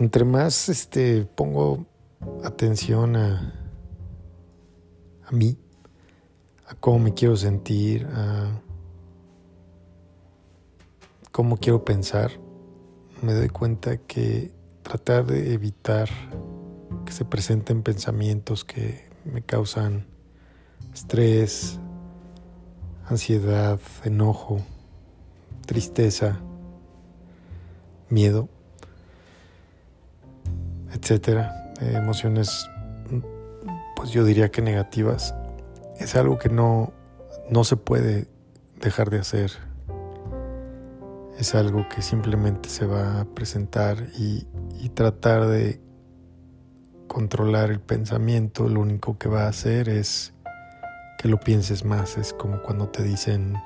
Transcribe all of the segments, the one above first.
entre más este, pongo atención a, a mí, a cómo me quiero sentir, a cómo quiero pensar, me doy cuenta que tratar de evitar que se presenten pensamientos que me causan estrés, ansiedad, enojo, tristeza, miedo, etcétera, emociones pues yo diría que negativas, es algo que no, no se puede dejar de hacer. Es algo que simplemente se va a presentar y, y tratar de controlar el pensamiento, lo único que va a hacer es que lo pienses más. Es como cuando te dicen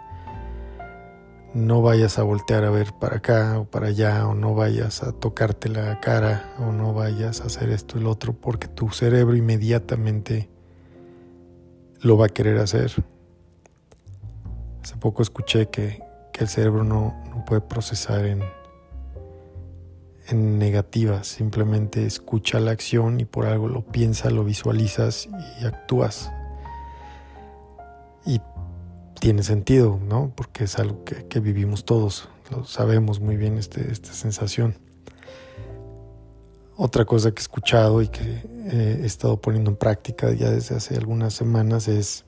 no vayas a voltear a ver para acá o para allá, o no vayas a tocarte la cara, o no vayas a hacer esto y lo otro, porque tu cerebro inmediatamente lo va a querer hacer. Hace poco escuché que, el cerebro no, no, puede procesar en, en negativas, simplemente escucha la acción y por algo lo piensa, lo visualizas y actúas. Y tiene sentido, ¿no? Porque es algo que, vivimos todos, lo sabemos muy bien este, esta sensación. Otra cosa que he escuchado y que he estado poniendo en práctica ya desde hace algunas semanas es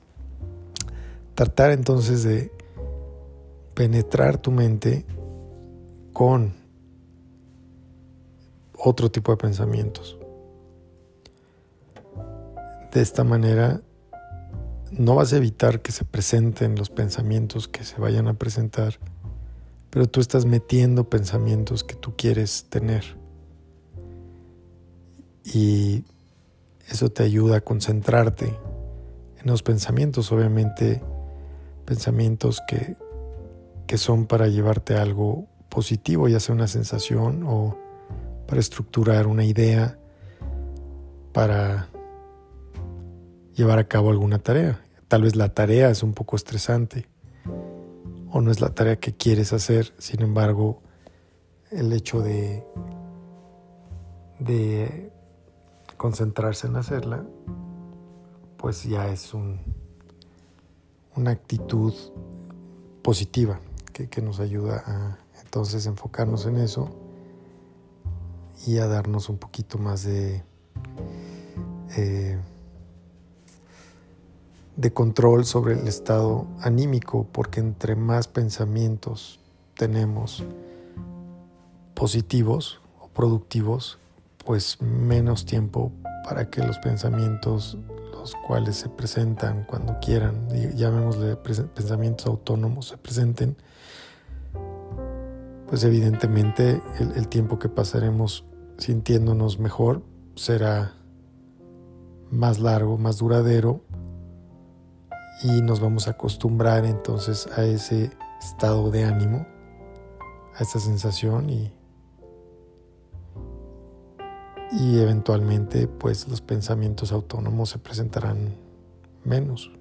tratar entonces de penetrar tu mente con otro tipo de pensamientos. De esta manera no vas a evitar que se presenten los pensamientos que se vayan a presentar, pero tú estás metiendo pensamientos que tú quieres tener. Y eso te ayuda a concentrarte en los pensamientos, obviamente pensamientos que, que son para llevarte a algo positivo, ya sea una sensación o para estructurar una idea, para llevar a cabo alguna tarea. Tal vez la tarea es un poco estresante o no es la tarea que quieres hacer, sin embargo, el hecho de, de concentrarse en hacerla, pues ya es un, una actitud positiva que, que, nos ayuda a entonces enfocarnos en eso y a darnos un poquito más de... Eh, de control sobre el estado anímico, porque entre más pensamientos tenemos positivos o productivos, pues menos tiempo para que los pensamientos, los cuales se presentan cuando quieran, llamémosle pensamientos autónomos, se presenten, pues evidentemente el, el tiempo que pasaremos sintiéndonos mejor será más largo, más duradero y nos vamos a acostumbrar entonces a ese estado de ánimo, a esa sensación y, y eventualmente pues los pensamientos autónomos se presentarán menos.